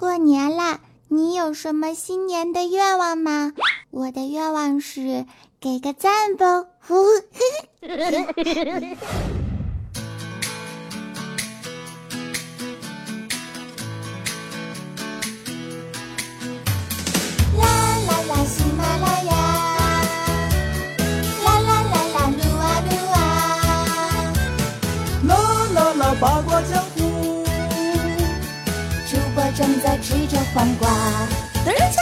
过年了，你有什么新年的愿望吗？我的愿望是给个赞不？着黄瓜。等一下！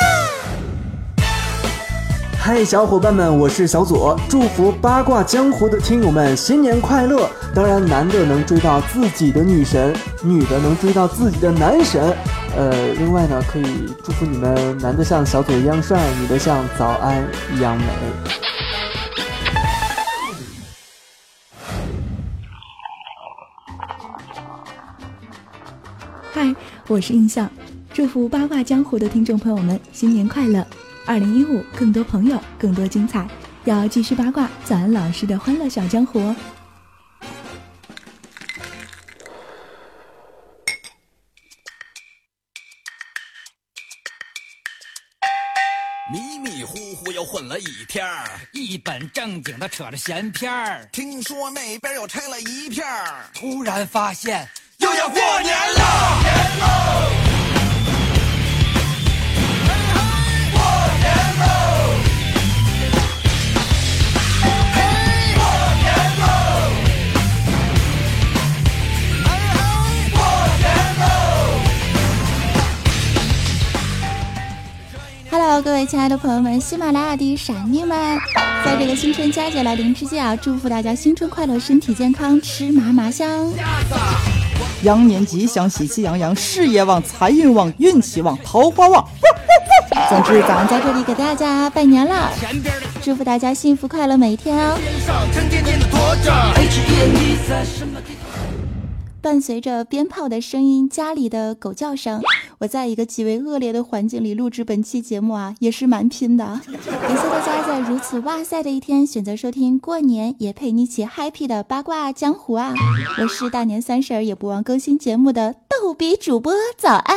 嗨，小伙伴们，我是小左，祝福八卦江湖的听友们新年快乐！当然，男的能追到自己的女神，女的能追到自己的男神。呃，另外呢，可以祝福你们，男的像小左一样帅，女的像早安一样美。嗨，我是印象，祝福八卦江湖的听众朋友们新年快乐！二零一五更多朋友，更多精彩，要继续八卦早安老师的欢乐小江湖哦。迷迷糊糊又混了一天儿，一本正经的扯着闲篇儿。听说那边又拆了一片儿，突然发现。又要过年了。Hello，各亲爱的朋友们，喜马拉雅的傻妞们，在这个新春佳节来临之际啊，祝福大家新春快乐，身体健康，吃嘛嘛香。羊年吉祥，喜气洋洋，事业旺，财运旺，运气旺，桃花旺。总之，咱们在这里给大家拜年了，祝福大家幸福快乐每一天哦。伴随着鞭炮的声音，家里的狗叫声，我在一个极为恶劣的环境里录制本期节目啊，也是蛮拼的。感谢大家在如此哇塞的一天选择收听过年也陪你一起嗨皮的八卦江湖啊！我是大年三十儿也不忘更新节目的逗比主播，早安。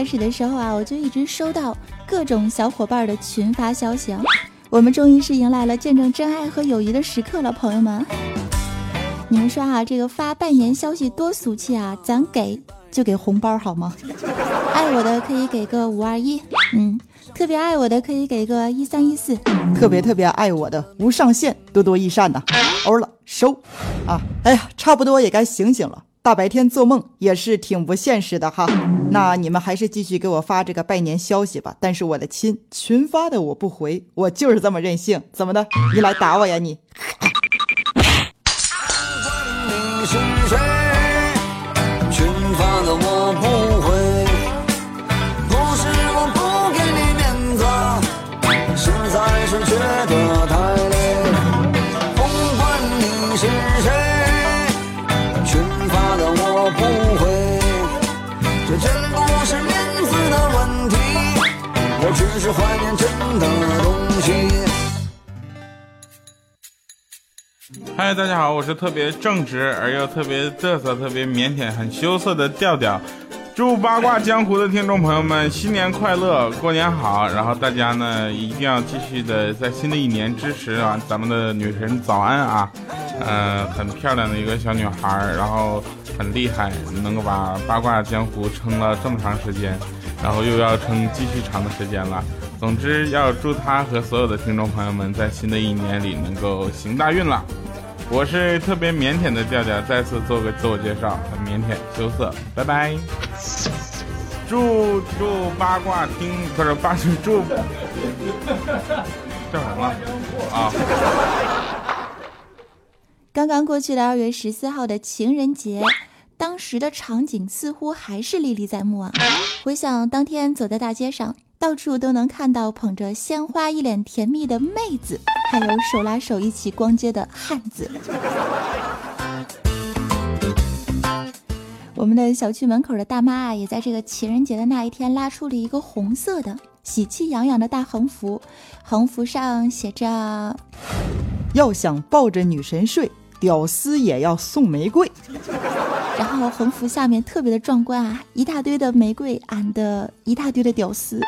开始的时候啊，我就一直收到各种小伙伴的群发消息啊。我们终于是迎来了见证真爱和友谊的时刻了，朋友们。你们说啊，这个发拜年消息多俗气啊！咱给就给红包好吗？爱我的可以给个五二一，嗯，特别爱我的可以给个一三一四，特别特别爱我的无上限，多多益善呐。欧了，收啊！哎呀，差不多也该醒醒了。大白天做梦也是挺不现实的哈，那你们还是继续给我发这个拜年消息吧。但是我的亲，群发的我不回，我就是这么任性。怎么的？你来打我呀你？是怀念真的东西。嗨，大家好，我是特别正直而又特别嘚瑟、特别腼腆、很羞涩的调调。祝八卦江湖的听众朋友们新年快乐，过年好！然后大家呢一定要继续的在新的一年支持啊，咱们的女神早安啊，嗯，很漂亮的一个小女孩，然后很厉害，能够把八卦江湖撑了这么长时间。然后又要撑继续长的时间了。总之，要祝他和所有的听众朋友们在新的一年里能够行大运了。我是特别腼腆的调调，再次做个自我介绍，很腼腆羞涩，拜拜。祝祝八卦听不是八祝叫什么啊？刚刚过去的二月十四号的情人节。当时的场景似乎还是历历在目啊！回想当天走在大街上，到处都能看到捧着鲜花、一脸甜蜜的妹子，还有手拉手一起逛街的汉子。我们的小区门口的大妈啊，也在这个情人节的那一天拉出了一个红色的、喜气洋洋的大横幅，横幅上写着：“要想抱着女神睡，屌丝也要送玫瑰。”然后横幅下面特别的壮观啊，一大堆的玫瑰俺的一大堆的屌丝。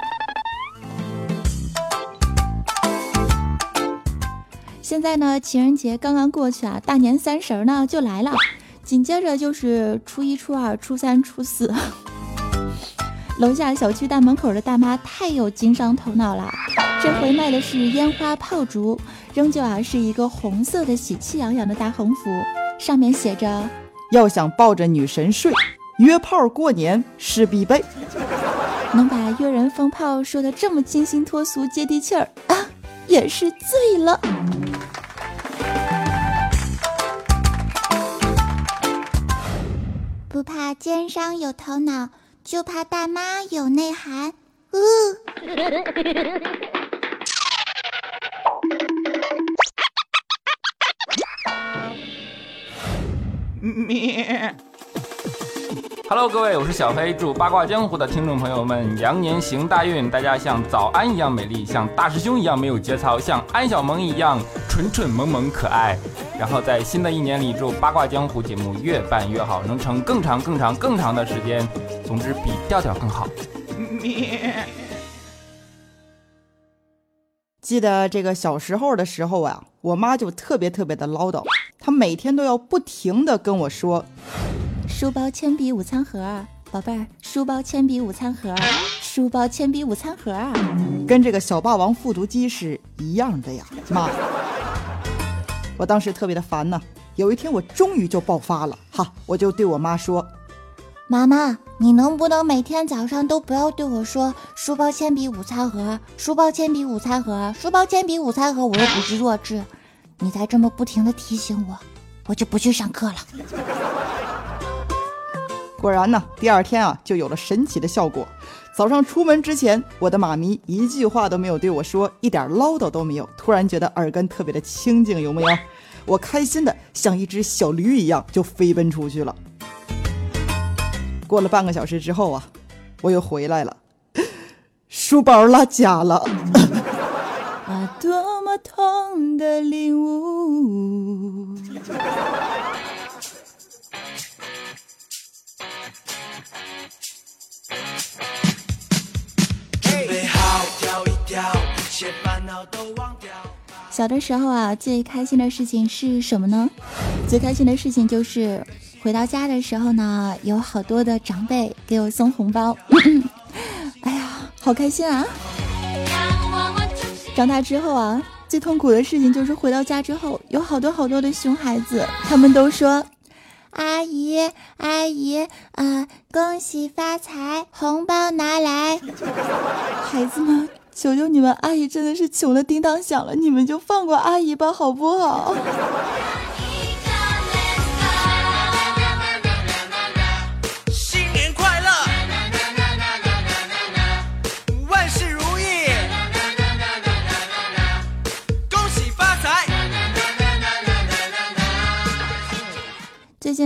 现在呢，情人节刚刚过去啊，大年三十呢就来了。紧接着就是初一、初二、初三、初四，楼下小区大门口的大妈太有经商头脑了，这回卖的是烟花炮竹，仍旧啊是一个红色的喜气洋洋的大横幅，上面写着：要想抱着女神睡，约炮过年是必备。能把约人放炮说的这么清新脱俗、接地气儿啊，也是醉了。不怕奸商有头脑，就怕大妈有内涵。呜。咩。Hello，各位，我是小黑，祝八卦江湖的听众朋友们羊年行大运，大家像早安一样美丽，像大师兄一样没有节操，像安小萌一样蠢蠢萌萌可爱。然后在新的一年里，祝八卦江湖节目越办越好，能成更长、更长、更长的时间。总之，比调调更好。记得这个小时候的时候啊，我妈就特别特别的唠叨，她每天都要不停的跟我说。书包、铅笔、午餐盒，宝贝儿，书包、铅笔、午餐盒，书包、铅笔、午餐盒，跟这个小霸王复读机是一样的呀，妈！我当时特别的烦呢。有一天我终于就爆发了，哈，我就对我妈说：“妈妈，你能不能每天早上都不要对我说书包、铅笔、午餐盒，书包、铅笔、午餐盒，书包、铅笔、午餐盒？我又不是弱智，你再这么不停的提醒我，我就不去上课了。”果然呢，第二天啊就有了神奇的效果。早上出门之前，我的妈咪一句话都没有对我说，一点唠叨都没有。突然觉得耳根特别的清净，有没有？我开心的像一只小驴一样就飞奔出去了。过了半个小时之后啊，我又回来了，书包落家了。啊，多么痛的领悟。小的时候啊，最开心的事情是什么呢？最开心的事情就是回到家的时候呢，有好多的长辈给我送红包。哎呀，好开心啊！长大之后啊，最痛苦的事情就是回到家之后，有好多好多的熊孩子，他们都说：“阿姨，阿姨，啊，恭喜发财，红包拿来。”孩子们。求求你们，阿姨真的是穷的叮当响了，你们就放过阿姨吧，好不好？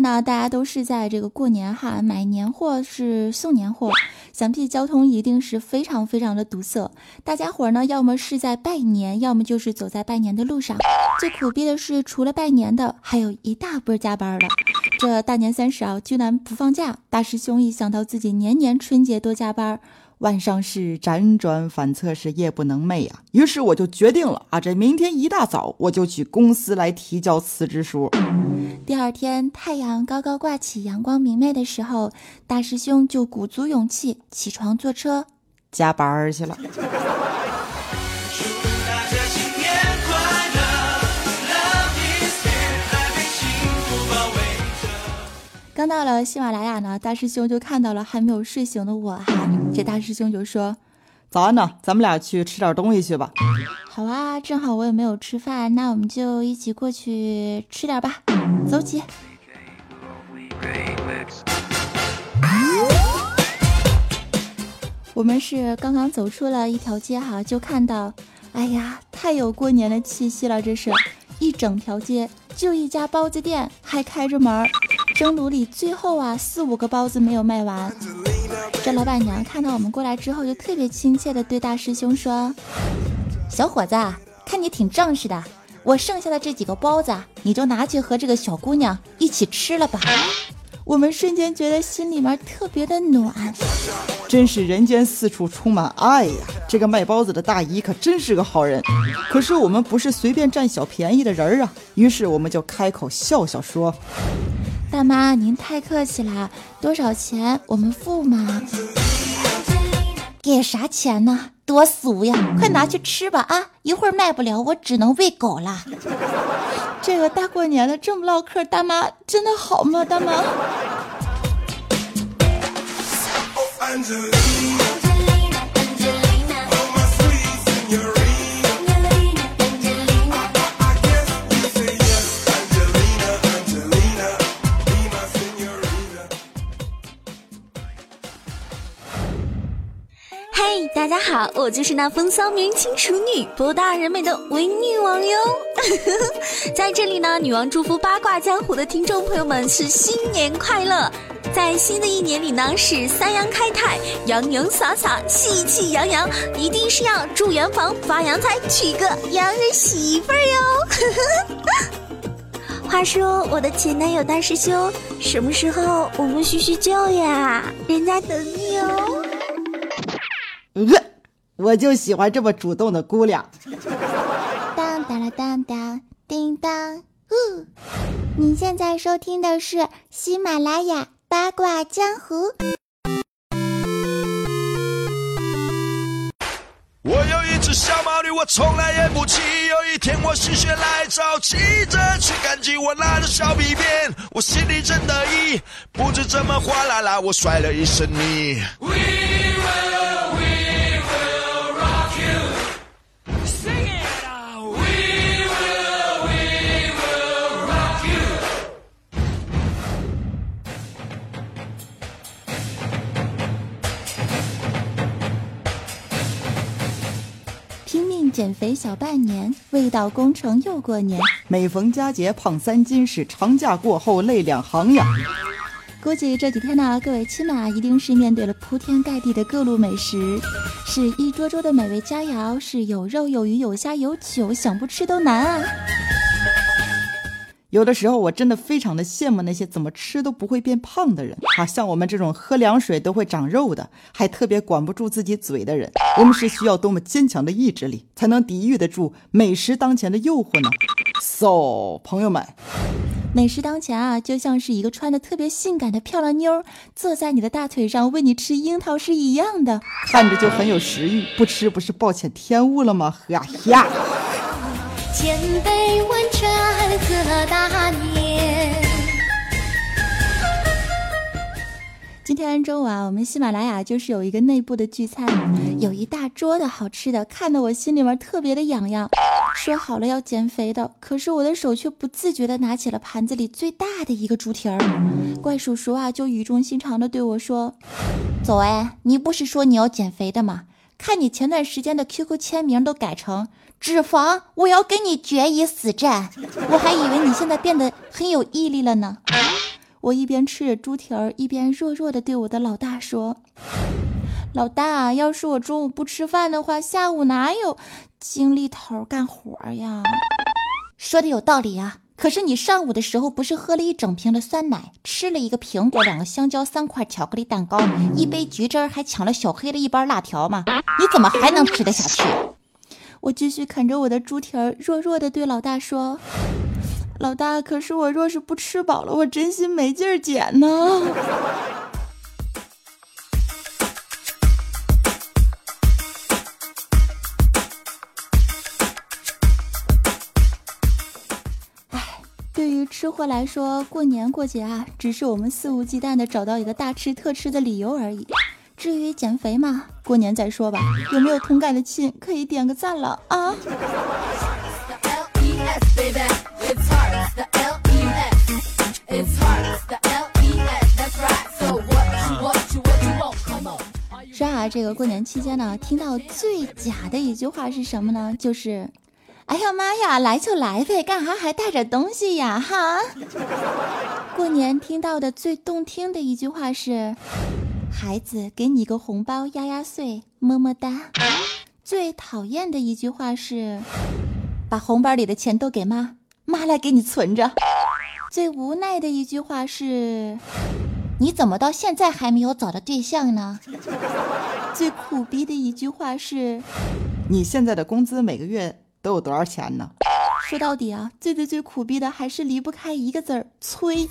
呢，大家都是在这个过年哈，买年货是送年货。想必交通一定是非常非常的堵塞，大家伙儿呢，要么是在拜年，要么就是走在拜年的路上。最苦逼的是，除了拜年的，还有一大波加班的。这大年三十啊，居然不放假。大师兄一想到自己年年春节多加班。晚上是辗转反侧，是夜不能寐啊！于是我就决定了啊，这明天一大早我就去公司来提交辞职书。第二天太阳高高挂起，阳光明媚的时候，大师兄就鼓足勇气起床坐车加班去了。刚到了喜马拉雅呢，大师兄就看到了还没有睡醒的我哈，这大师兄就说：“早安呢，咱们俩去吃点东西去吧。”好啊，正好我也没有吃饭，那我们就一起过去吃点吧，走起。我们是刚刚走出了一条街哈，就看到，哎呀，太有过年的气息了，这是一整条街就一家包子店还开着门蒸炉里最后啊四五个包子没有卖完。这老板娘看到我们过来之后，就特别亲切的对大师兄说：“小伙子，看你挺仗势的，我剩下的这几个包子，你就拿去和这个小姑娘一起吃了吧。”我们瞬间觉得心里面特别的暖，真是人间四处充满爱呀！这个卖包子的大姨可真是个好人。可是我们不是随便占小便宜的人啊，于是我们就开口笑笑说：“大妈，您太客气了，多少钱我们付嘛？给啥钱呢？多俗呀！快拿去吃吧啊！一会儿卖不了，我只能喂狗了。”这个大过年的这么唠嗑，大妈真的好吗？大妈。我就是那风骚迷人清楚女、博大人美的伪女王哟。在这里呢，女王祝福八卦江湖的听众朋友们是新年快乐，在新的一年里呢是三阳开泰、洋洋洒洒、喜气洋洋，一定是要住洋房、发洋财、娶个洋人媳妇儿哟。话说我的前男友大师兄，什么时候我们叙叙旧呀？人家等你哦。我就喜欢这么主动的姑娘。当当了当当，叮当，呜！你现在收听的是喜马拉雅八卦江湖。我有一只小毛驴，我从来也不骑。有一天我心血来潮，骑着去赶集，我拉着小皮鞭，我心里真得意。不知怎么哗啦啦，我摔了一身泥。减肥小半年，未到工程又过年。每逢佳节胖三斤，是长假过后泪两行呀。估计这几天呢，各位亲们啊，一定是面对了铺天盖地的各路美食，是一桌桌的美味佳肴，是有肉有鱼有虾有酒，想不吃都难啊。有的时候我真的非常的羡慕那些怎么吃都不会变胖的人啊，像我们这种喝凉水都会长肉的，还特别管不住自己嘴的人，我们是需要多么坚强的意志力，才能抵御得住美食当前的诱惑呢？So，朋友们，美食当前啊，就像是一个穿的特别性感的漂亮妞坐在你的大腿上喂你吃樱桃是一样的，看着就很有食欲，不吃不是暴殄天物了吗？哈呀！千杯万盏贺大年。今天中午啊，我们喜马拉雅就是有一个内部的聚餐，有一大桌的好吃的，看得我心里面特别的痒痒。说好了要减肥的，可是我的手却不自觉的拿起了盘子里最大的一个猪蹄儿。怪叔叔啊，就语重心长的对我说：“走哎，你不是说你要减肥的吗？看你前段时间的 QQ 签名都改成。”脂肪，我要跟你决一死战！我还以为你现在变得很有毅力了呢。我一边吃着猪蹄儿，一边弱弱的对我的老大说：“老大，要是我中午不吃饭的话，下午哪有精力头干活呀？”说的有道理啊。可是你上午的时候不是喝了一整瓶的酸奶，吃了一个苹果，两个香蕉，三块巧克力蛋糕，一杯橘汁儿，还抢了小黑的一包辣条吗？你怎么还能吃得下去？我继续啃着我的猪蹄儿，弱弱的对老大说：“老大，可是我若是不吃饱了，我真心没劲儿减呢。”哎，对于吃货来说，过年过节啊，只是我们肆无忌惮的找到一个大吃特吃的理由而已。至于减肥嘛，过年再说吧。有没有同感的亲可以点个赞了啊！说啊，这个过年期间呢，听到最假的一句话是什么呢？就是，哎呀妈呀，来就来呗，干哈还带着东西呀？哈！过年听到的最动听的一句话是：“孩子，给你个红包压压岁，么么哒。”最讨厌的一句话是：“把红包里的钱都给妈，妈来给你存着。”最无奈的一句话是：“你怎么到现在还没有找到对象呢？” 最苦逼的一句话是：“你现在的工资每个月都有多少钱呢？”说到底啊，最最最苦逼的还是离不开一个字儿——催。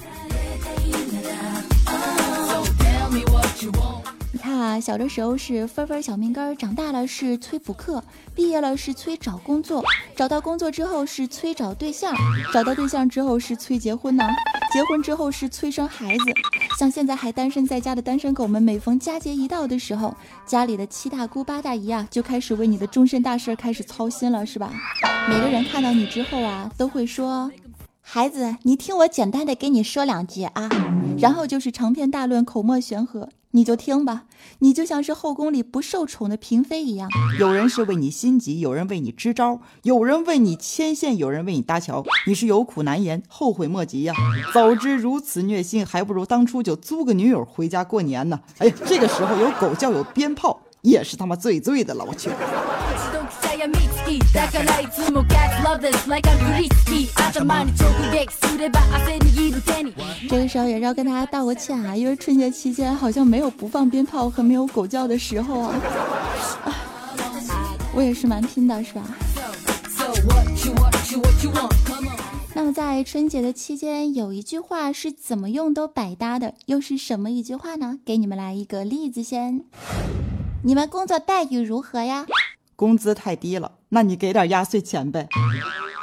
你看啊，小的时候是分分小命根儿，长大了是催补课，毕业了是催找工作，找到工作之后是催找对象，找到对象之后是催结婚呢，结婚之后是催生孩子。像现在还单身在家的单身狗们，每逢佳节一到的时候，家里的七大姑八大姨啊，就开始为你的终身大事开始操心了，是吧？每个人看到你之后啊，都会说：“孩子，你听我简单的给你说两句啊。”然后就是长篇大论，口沫悬河。你就听吧，你就像是后宫里不受宠的嫔妃一样。有人是为你心急，有人为你支招，有人为你牵线，有人为你搭桥。你是有苦难言，后悔莫及呀！早知如此虐心，还不如当初就租个女友回家过年呢。哎呀，这个时候有狗叫，有鞭炮，也是他妈最最的了。我去。这个时候也是要跟大家道个歉啊，因为春节期间好像没有不放鞭炮和没有狗叫的时候啊。我也是蛮拼的，是吧？那么在春节的期间，有一句话是怎么用都百搭的，又是什么一句话呢？给你们来一个例子先。你们工作待遇如何呀？工资太低了，那你给点压岁钱呗。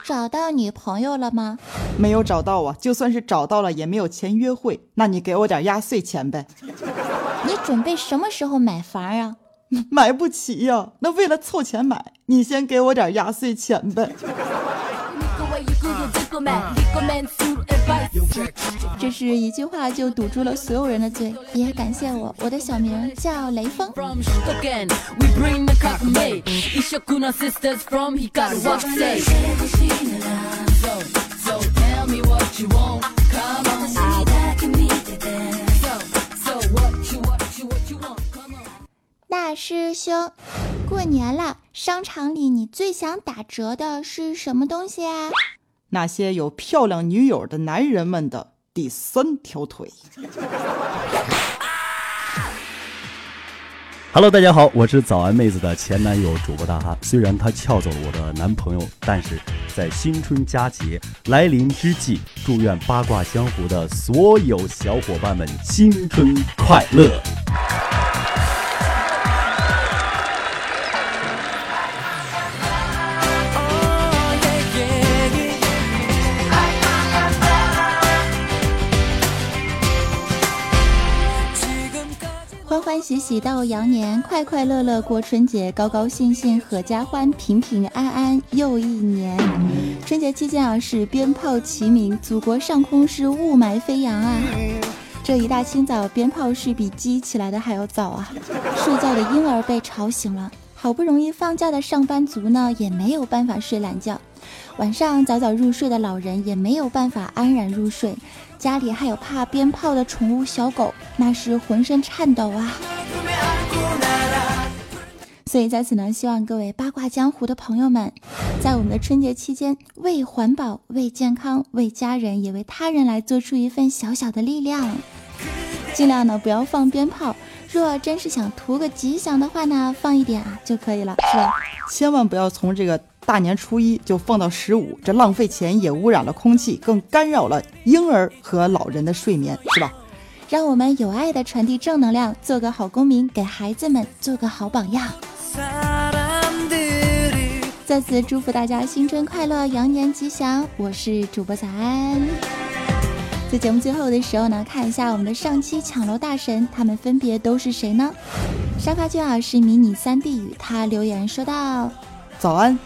找到女朋友了吗？没有找到啊，就算是找到了，也没有钱约会。那你给我点压岁钱呗。你准备什么时候买房啊？买不起呀。那为了凑钱买，你先给我点压岁钱呗。这是一句话就堵住了所有人的嘴，也感谢我，我的小名叫雷锋。大师兄，过年了，商场里你最想打折的是什么东西啊？那些有漂亮女友的男人们的第三条腿。Hello，大家好，我是早安妹子的前男友主播大哈。虽然他撬走了我的男朋友，但是在新春佳节来临之际，祝愿八卦江湖的所有小伙伴们新春快乐。喜喜到羊年，快快乐乐过春节，高高兴兴阖家欢，平平安安又一年。春节期间啊，是鞭炮齐鸣，祖国上空是雾霾飞扬啊。这一大清早，鞭炮是比鸡起来的还要早啊。睡觉的婴儿被吵醒了，好不容易放假的上班族呢，也没有办法睡懒觉。晚上早早入睡的老人也没有办法安然入睡。家里还有怕鞭炮的宠物小狗，那是浑身颤抖啊！所以在此呢，希望各位八卦江湖的朋友们，在我们的春节期间，为环保、为健康、为家人，也为他人来做出一份小小的力量。尽量呢不要放鞭炮，若真是想图个吉祥的话呢，放一点啊就可以了，是吧？千万不要从这个。大年初一就放到十五，这浪费钱也污染了空气，更干扰了婴儿和老人的睡眠，是吧？让我们有爱的传递正能量，做个好公民，给孩子们做个好榜样。再次祝福大家新春快乐，羊年吉祥！我是主播早安。在节目最后的时候呢，看一下我们的上期抢楼大神，他们分别都是谁呢？沙发君啊是迷你三 D 语，他留言说道：早安。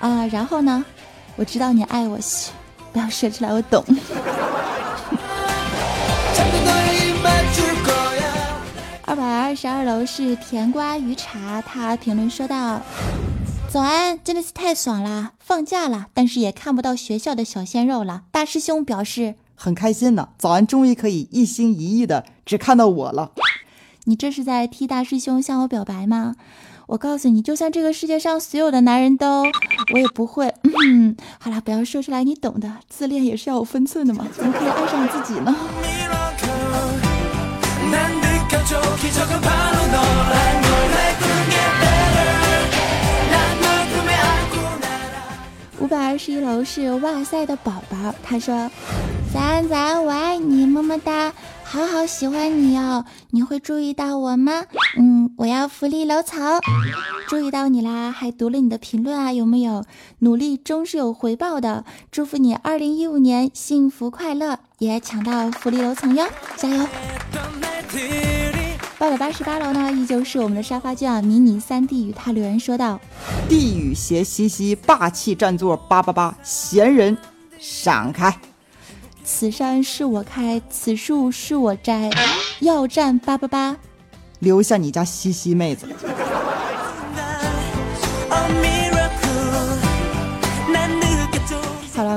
啊，然后呢？我知道你爱我，嘘，不要说出来，我懂。二十二楼是甜瓜鱼茶，他评论说道：“早安，真的是太爽了！放假了，但是也看不到学校的小鲜肉了。大师兄表示很开心呢。早安，终于可以一心一意的只看到我了。你这是在替大师兄向我表白吗？我告诉你，就算这个世界上所有的男人都，我也不会。嗯，好了，不要说出来，你懂的。自恋也是要有分寸的嘛，怎么可以爱上自己呢？五百二十一楼是哇塞的宝宝，他说：“早安早安，我爱你，么么哒，好好喜欢你哦。你会注意到我吗？嗯，我要福利楼层，注意到你啦，还读了你的评论啊，有没有？努力终是有回报的，祝福你二零一五年幸福快乐，也抢到福利楼层哟，加油！”八百八十八楼呢，依旧是我们的沙发君啊，迷你三 D 与他留言说道：“地狱斜西西，霸气占座八八八，闲人闪开。此山是我开，此树是我摘，要占八八八，留下你家西西妹子。”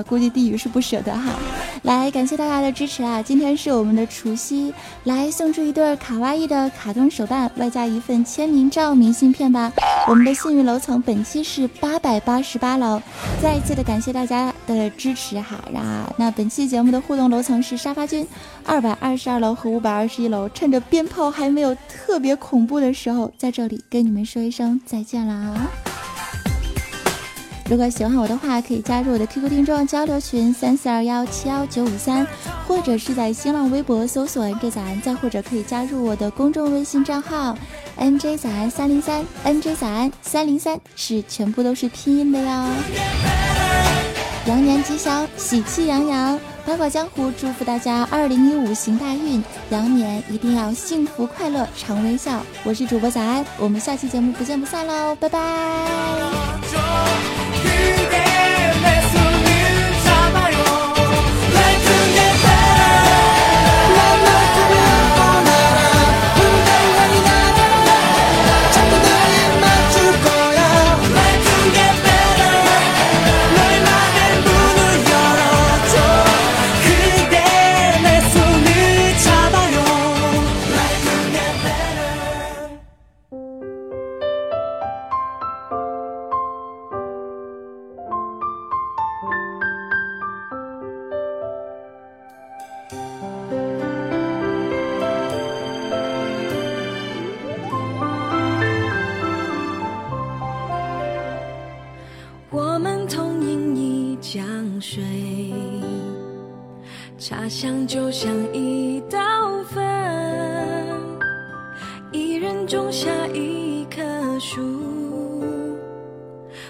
估计地狱是不舍得哈。来，感谢大家的支持啊！今天是我们的除夕，来送出一对卡哇伊的卡通手办，外加一份签名照、明信片吧。我们的幸运楼层本期是八百八十八楼，再一次的感谢大家的支持哈。啊，那本期节目的互动楼层是沙发君，二百二十二楼和五百二十一楼。趁着鞭炮还没有特别恐怖的时候，在这里跟你们说一声再见啦！如果喜欢我的话，可以加入我的 QQ 听众交流群三四二幺七幺九五三，或者是在新浪微博搜索 “NJ 早安”，再或者可以加入我的公众微信账号 “NJ 早安三零三 ”，“NJ 早安三零三”是全部都是拼音的哟。羊年吉祥，喜气洋洋，八卦江湖祝福大家二零一五行大运，羊年一定要幸福快乐常微笑。我是主播早安，我们下期节目不见不散喽，拜拜。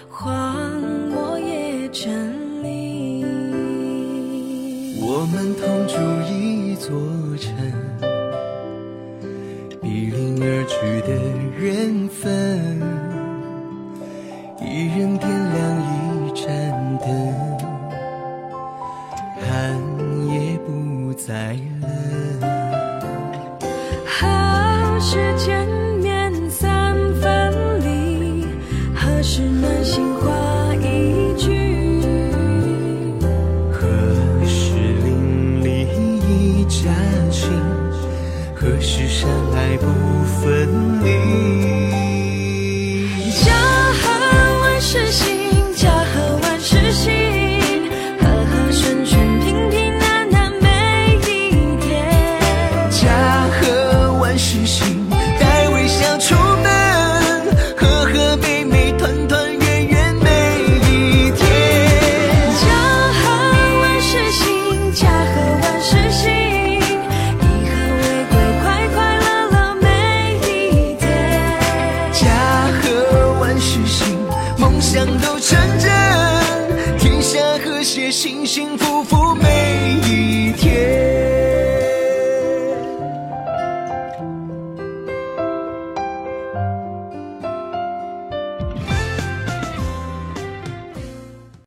荒漠也成你。我们同住一座城，比邻而居的缘分，